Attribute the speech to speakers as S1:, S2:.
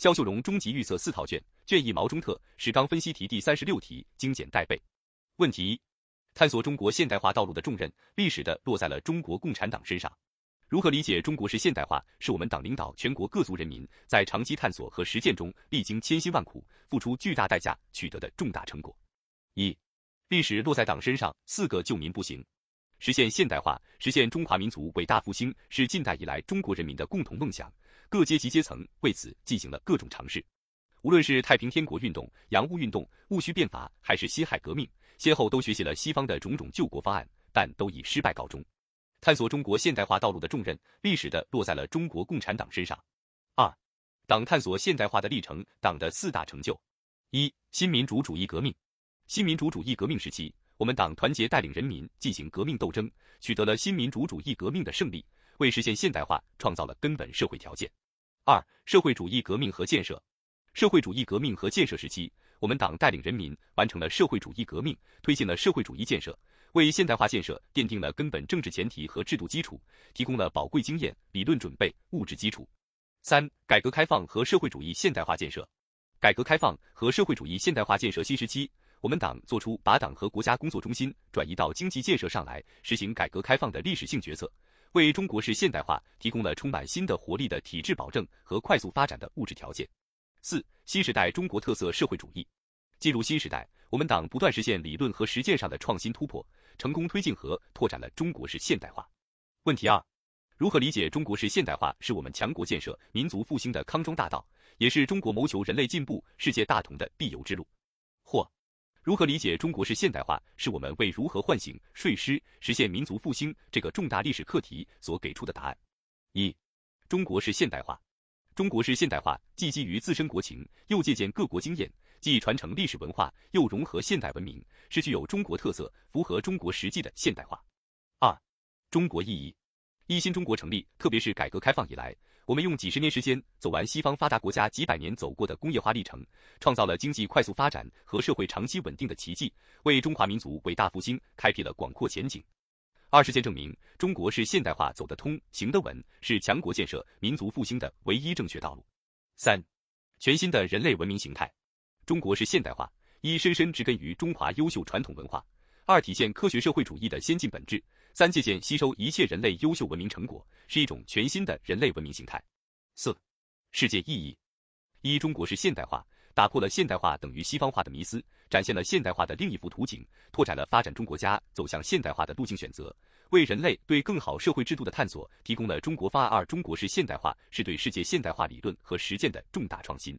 S1: 肖秀荣终极预测四套卷，卷一毛中特史纲分析题第三十六题，精简带背。问题一：探索中国现代化道路的重任，历史的落在了中国共产党身上。如何理解中国式现代化？是我们党领导全国各族人民在长期探索和实践中，历经千辛万苦，付出巨大代价取得的重大成果。一、历史落在党身上，四个救民不行。实现现代化，实现中华民族伟大复兴，是近代以来中国人民的共同梦想。各阶级阶层为此进行了各种尝试，无论是太平天国运动、洋务运动、戊戌变法，还是辛亥革命，先后都学习了西方的种种救国方案，但都以失败告终。探索中国现代化道路的重任，历史的落在了中国共产党身上。二，党探索现代化的历程，党的四大成就。一，新民主主义革命。新民主主义革命时期，我们党团结带领人民进行革命斗争，取得了新民主主义革命的胜利，为实现现代化创造了根本社会条件。二，社会主义革命和建设。社会主义革命和建设时期，我们党带领人民完成了社会主义革命，推进了社会主义建设。为现代化建设奠定了根本政治前提和制度基础，提供了宝贵经验、理论准备、物质基础。三、改革开放和社会主义现代化建设。改革开放和社会主义现代化建设新时期，我们党作出把党和国家工作中心转移到经济建设上来，实行改革开放的历史性决策，为中国式现代化提供了充满新的活力的体制保证和快速发展的物质条件。四、新时代中国特色社会主义。进入新时代，我们党不断实现理论和实践上的创新突破。成功推进和拓展了中国式现代化。问题二：如何理解中国式现代化是我们强国建设、民族复兴的康庄大道，也是中国谋求人类进步、世界大同的必由之路？或如何理解中国式现代化是我们为如何唤醒、睡狮、实现民族复兴这个重大历史课题所给出的答案？一、中国式现代化。中国式现代化既基于自身国情，又借鉴各国经验。既传承历史文化，又融合现代文明，是具有中国特色、符合中国实际的现代化。二、中国意义。一新中国成立，特别是改革开放以来，我们用几十年时间走完西方发达国家几百年走过的工业化历程，创造了经济快速发展和社会长期稳定的奇迹，为中华民族伟大复兴开辟了广阔前景。二实践证明，中国是现代化走得通、行得稳，是强国建设、民族复兴的唯一正确道路。三、全新的人类文明形态。中国是现代化，一深深植根于中华优秀传统文化；二体现科学社会主义的先进本质；三借鉴吸收一切人类优秀文明成果，是一种全新的人类文明形态。四、世界意义：一中国式现代化打破了现代化等于西方化的迷思，展现了现代化的另一幅图景，拓展了发展中国家走向现代化的路径选择，为人类对更好社会制度的探索提供了中国方案。二中国式现代化是对世界现代化理论和实践的重大创新。